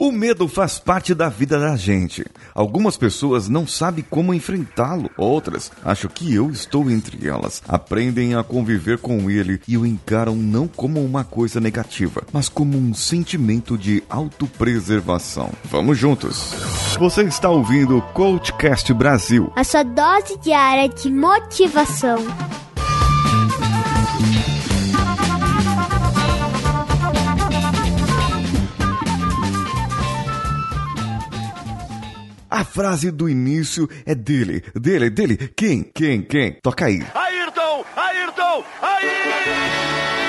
O medo faz parte da vida da gente. Algumas pessoas não sabem como enfrentá-lo, outras acham que eu estou entre elas. Aprendem a conviver com ele e o encaram não como uma coisa negativa, mas como um sentimento de autopreservação. Vamos juntos. Você está ouvindo o Coachcast Brasil. A sua dose diária de motivação. A frase do início é dele, dele, dele. Quem? Quem? Quem? Toca aí. Ayrton! Ayrton! Ayrton!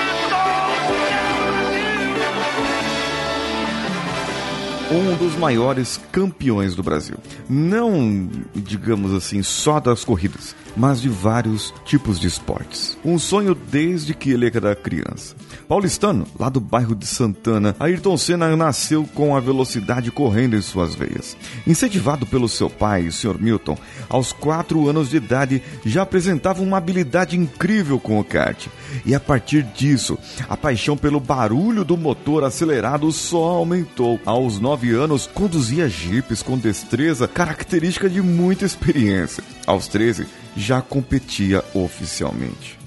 Um dos maiores campeões do Brasil. Não, digamos assim, só das corridas, mas de vários tipos de esportes. Um sonho desde que ele era criança. Paulistano, lá do bairro de Santana, Ayrton Senna nasceu com a velocidade correndo em suas veias. Incentivado pelo seu pai, o Sr. Milton, aos quatro anos de idade já apresentava uma habilidade incrível com o kart. E a partir disso, a paixão pelo barulho do motor acelerado só aumentou. Aos nove anos, conduzia jipes com destreza característica de muita experiência. Aos 13, já competia oficialmente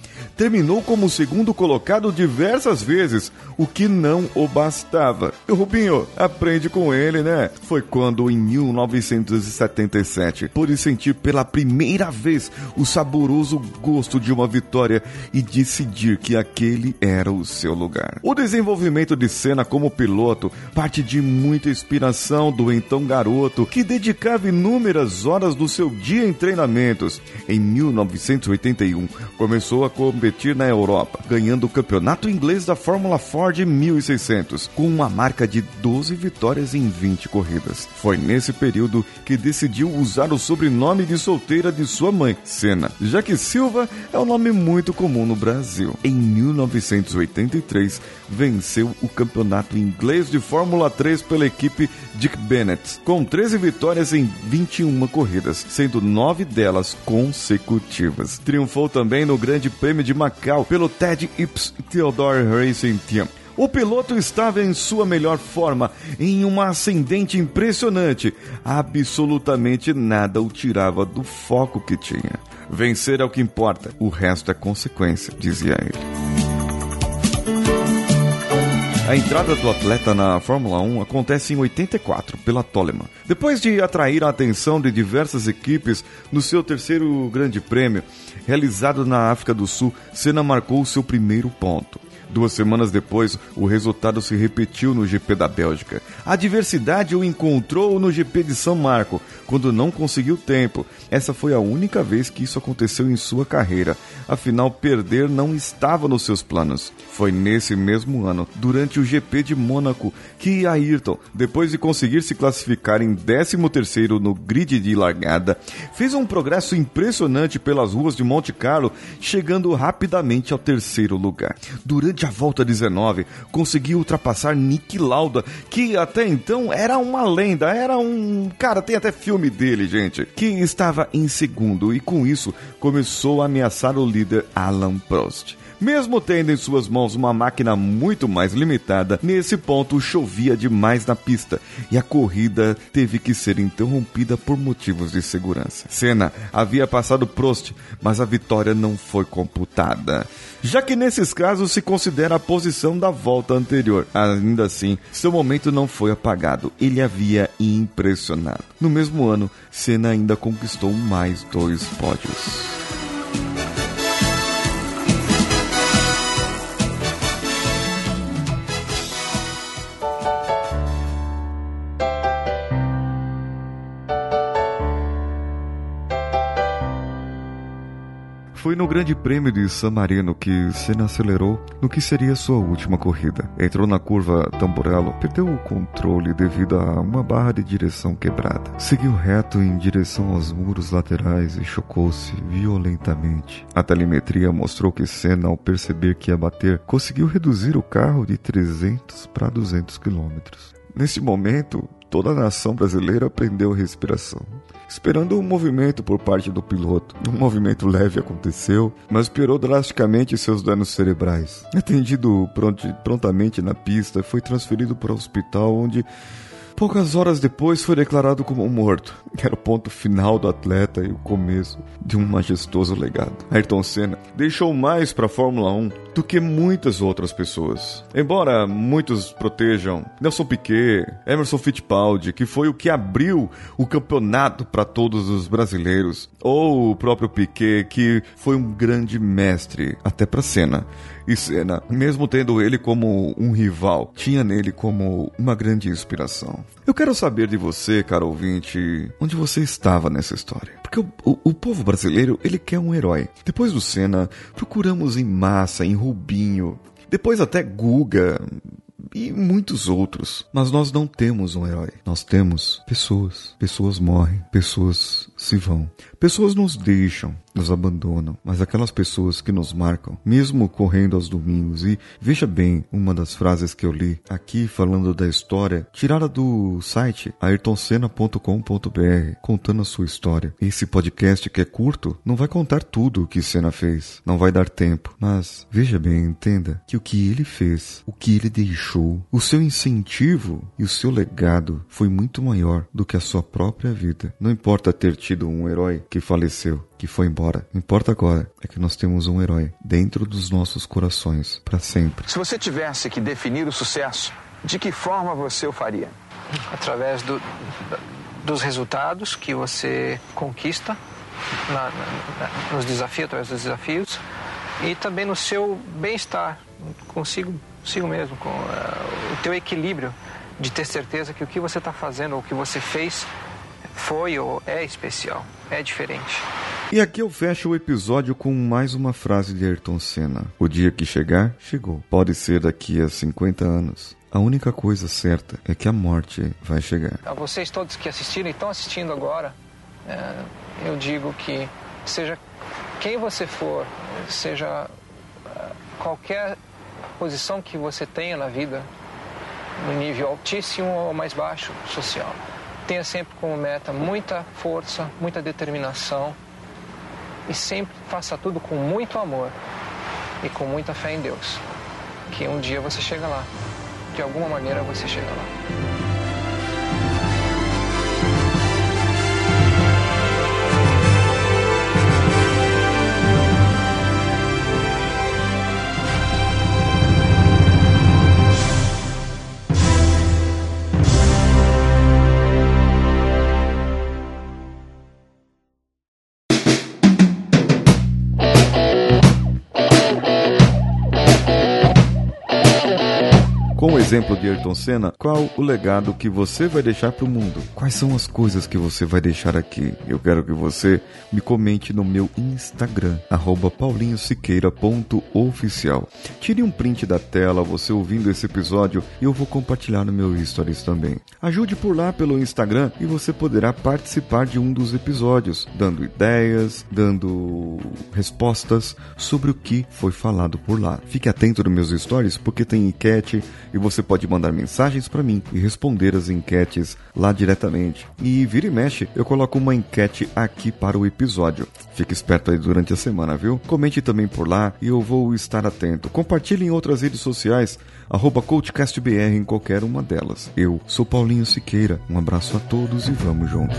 terminou como segundo colocado diversas vezes, o que não o bastava. E Rubinho, aprende com ele, né? Foi quando, em 1977, pôde sentir pela primeira vez o saboroso gosto de uma vitória e decidir que aquele era o seu lugar. O desenvolvimento de Senna como piloto parte de muita inspiração do então garoto que dedicava inúmeras horas do seu dia em treinamentos. Em 1981, começou a competir competir na Europa, ganhando o campeonato inglês da Fórmula Ford 1600, com uma marca de 12 vitórias em 20 corridas. Foi nesse período que decidiu usar o sobrenome de solteira de sua mãe, Senna, já que Silva é um nome muito comum no Brasil. Em 1983, venceu o campeonato inglês de Fórmula 3 pela equipe Dick Bennett, com 13 vitórias em 21 corridas, sendo 9 delas consecutivas. Triunfou também no Grande Prêmio de Macau pelo Ted Ips Theodore Racing Team. O piloto estava em sua melhor forma, em uma ascendente impressionante. Absolutamente nada o tirava do foco que tinha. Vencer é o que importa, o resto é consequência, dizia ele. A entrada do atleta na Fórmula 1 acontece em 84, pela Toleman. Depois de atrair a atenção de diversas equipes no seu terceiro grande prêmio, realizado na África do Sul, Senna marcou seu primeiro ponto. Duas semanas depois, o resultado se repetiu no GP da Bélgica. A adversidade o encontrou no GP de São Marco, quando não conseguiu tempo. Essa foi a única vez que isso aconteceu em sua carreira. Afinal, perder não estava nos seus planos. Foi nesse mesmo ano, durante o GP de Mônaco, que Ayrton, depois de conseguir se classificar em 13º no grid de largada, fez um progresso impressionante pelas ruas de Monte Carlo, chegando rapidamente ao terceiro lugar. Durante durante a volta 19, conseguiu ultrapassar Nick Lauda, que até então era uma lenda, era um. Cara, tem até filme dele, gente, que estava em segundo e com isso começou a ameaçar o líder Alan Prost. Mesmo tendo em suas mãos uma máquina muito mais limitada, nesse ponto chovia demais na pista e a corrida teve que ser interrompida por motivos de segurança. Senna havia passado Prost, mas a vitória não foi computada, já que nesses casos se considera a posição da volta anterior. Ainda assim, seu momento não foi apagado, ele havia impressionado. No mesmo ano, Senna ainda conquistou mais dois pódios. Foi no Grande Prêmio de San Marino que Senna acelerou no que seria sua última corrida. Entrou na curva Tamburello, perdeu o controle devido a uma barra de direção quebrada. Seguiu reto em direção aos muros laterais e chocou-se violentamente. A telemetria mostrou que Senna, ao perceber que ia bater, conseguiu reduzir o carro de 300 para 200 quilômetros. Nesse momento, toda a nação brasileira prendeu a respiração, esperando um movimento por parte do piloto. Um movimento leve aconteceu, mas piorou drasticamente seus danos cerebrais. Atendido prontamente na pista, foi transferido para o hospital onde Poucas horas depois foi declarado como morto. Era o ponto final do atleta e o começo de um majestoso legado. Ayrton Senna deixou mais para a Fórmula 1 do que muitas outras pessoas. Embora muitos protejam Nelson Piquet, Emerson Fittipaldi, que foi o que abriu o campeonato para todos os brasileiros, ou o próprio Piquet, que foi um grande mestre até para Senna. E Senna, mesmo tendo ele como um rival, tinha nele como uma grande inspiração. Eu quero saber de você, caro ouvinte, onde você estava nessa história. Porque o, o, o povo brasileiro, ele quer um herói. Depois do Senna, procuramos em massa, em Rubinho, depois até Guga, e muitos outros. Mas nós não temos um herói. Nós temos pessoas. Pessoas morrem, pessoas se vão. Pessoas nos deixam, nos abandonam, mas aquelas pessoas que nos marcam, mesmo correndo aos domingos, e veja bem uma das frases que eu li aqui falando da história, tirada do site ayrtonsena.com.br, contando a sua história. Esse podcast que é curto não vai contar tudo o que Senna fez, não vai dar tempo, mas veja bem, entenda que o que ele fez, o que ele deixou, o seu incentivo e o seu legado foi muito maior do que a sua própria vida. Não importa ter tido um herói que faleceu, que foi embora. O que importa agora é que nós temos um herói dentro dos nossos corações para sempre. Se você tivesse que definir o sucesso, de que forma você o faria? Através do, dos resultados que você conquista na, na, nos desafios, através dos desafios, e também no seu bem-estar consigo, consigo mesmo, com uh, o teu equilíbrio de ter certeza que o que você está fazendo ou o que você fez foi ou é especial, é diferente. E aqui eu fecho o episódio com mais uma frase de Ayrton Senna. O dia que chegar, chegou. Pode ser daqui a 50 anos. A única coisa certa é que a morte vai chegar. A vocês todos que assistiram e estão assistindo agora, é, eu digo que seja quem você for, seja é, qualquer posição que você tenha na vida, no nível altíssimo ou mais baixo social, tenha sempre como meta muita força, muita determinação e sempre faça tudo com muito amor e com muita fé em Deus. Que um dia você chega lá. De alguma maneira você chega lá. Exemplo de Ayrton Senna, qual o legado que você vai deixar para o mundo? Quais são as coisas que você vai deixar aqui? Eu quero que você me comente no meu Instagram, paulinhosiqueira.oficial. Tire um print da tela, você ouvindo esse episódio, e eu vou compartilhar no meu Stories também. Ajude por lá pelo Instagram e você poderá participar de um dos episódios, dando ideias, dando respostas sobre o que foi falado por lá. Fique atento nos meus stories porque tem enquete e você pode mandar mensagens para mim e responder as enquetes lá diretamente. E vira e mexe, eu coloco uma enquete aqui para o episódio. Fique esperto aí durante a semana, viu? Comente também por lá e eu vou estar atento. Compartilhe em outras redes sociais, CoachCastBR em qualquer uma delas. Eu sou Paulinho Siqueira, um abraço a todos e vamos juntos.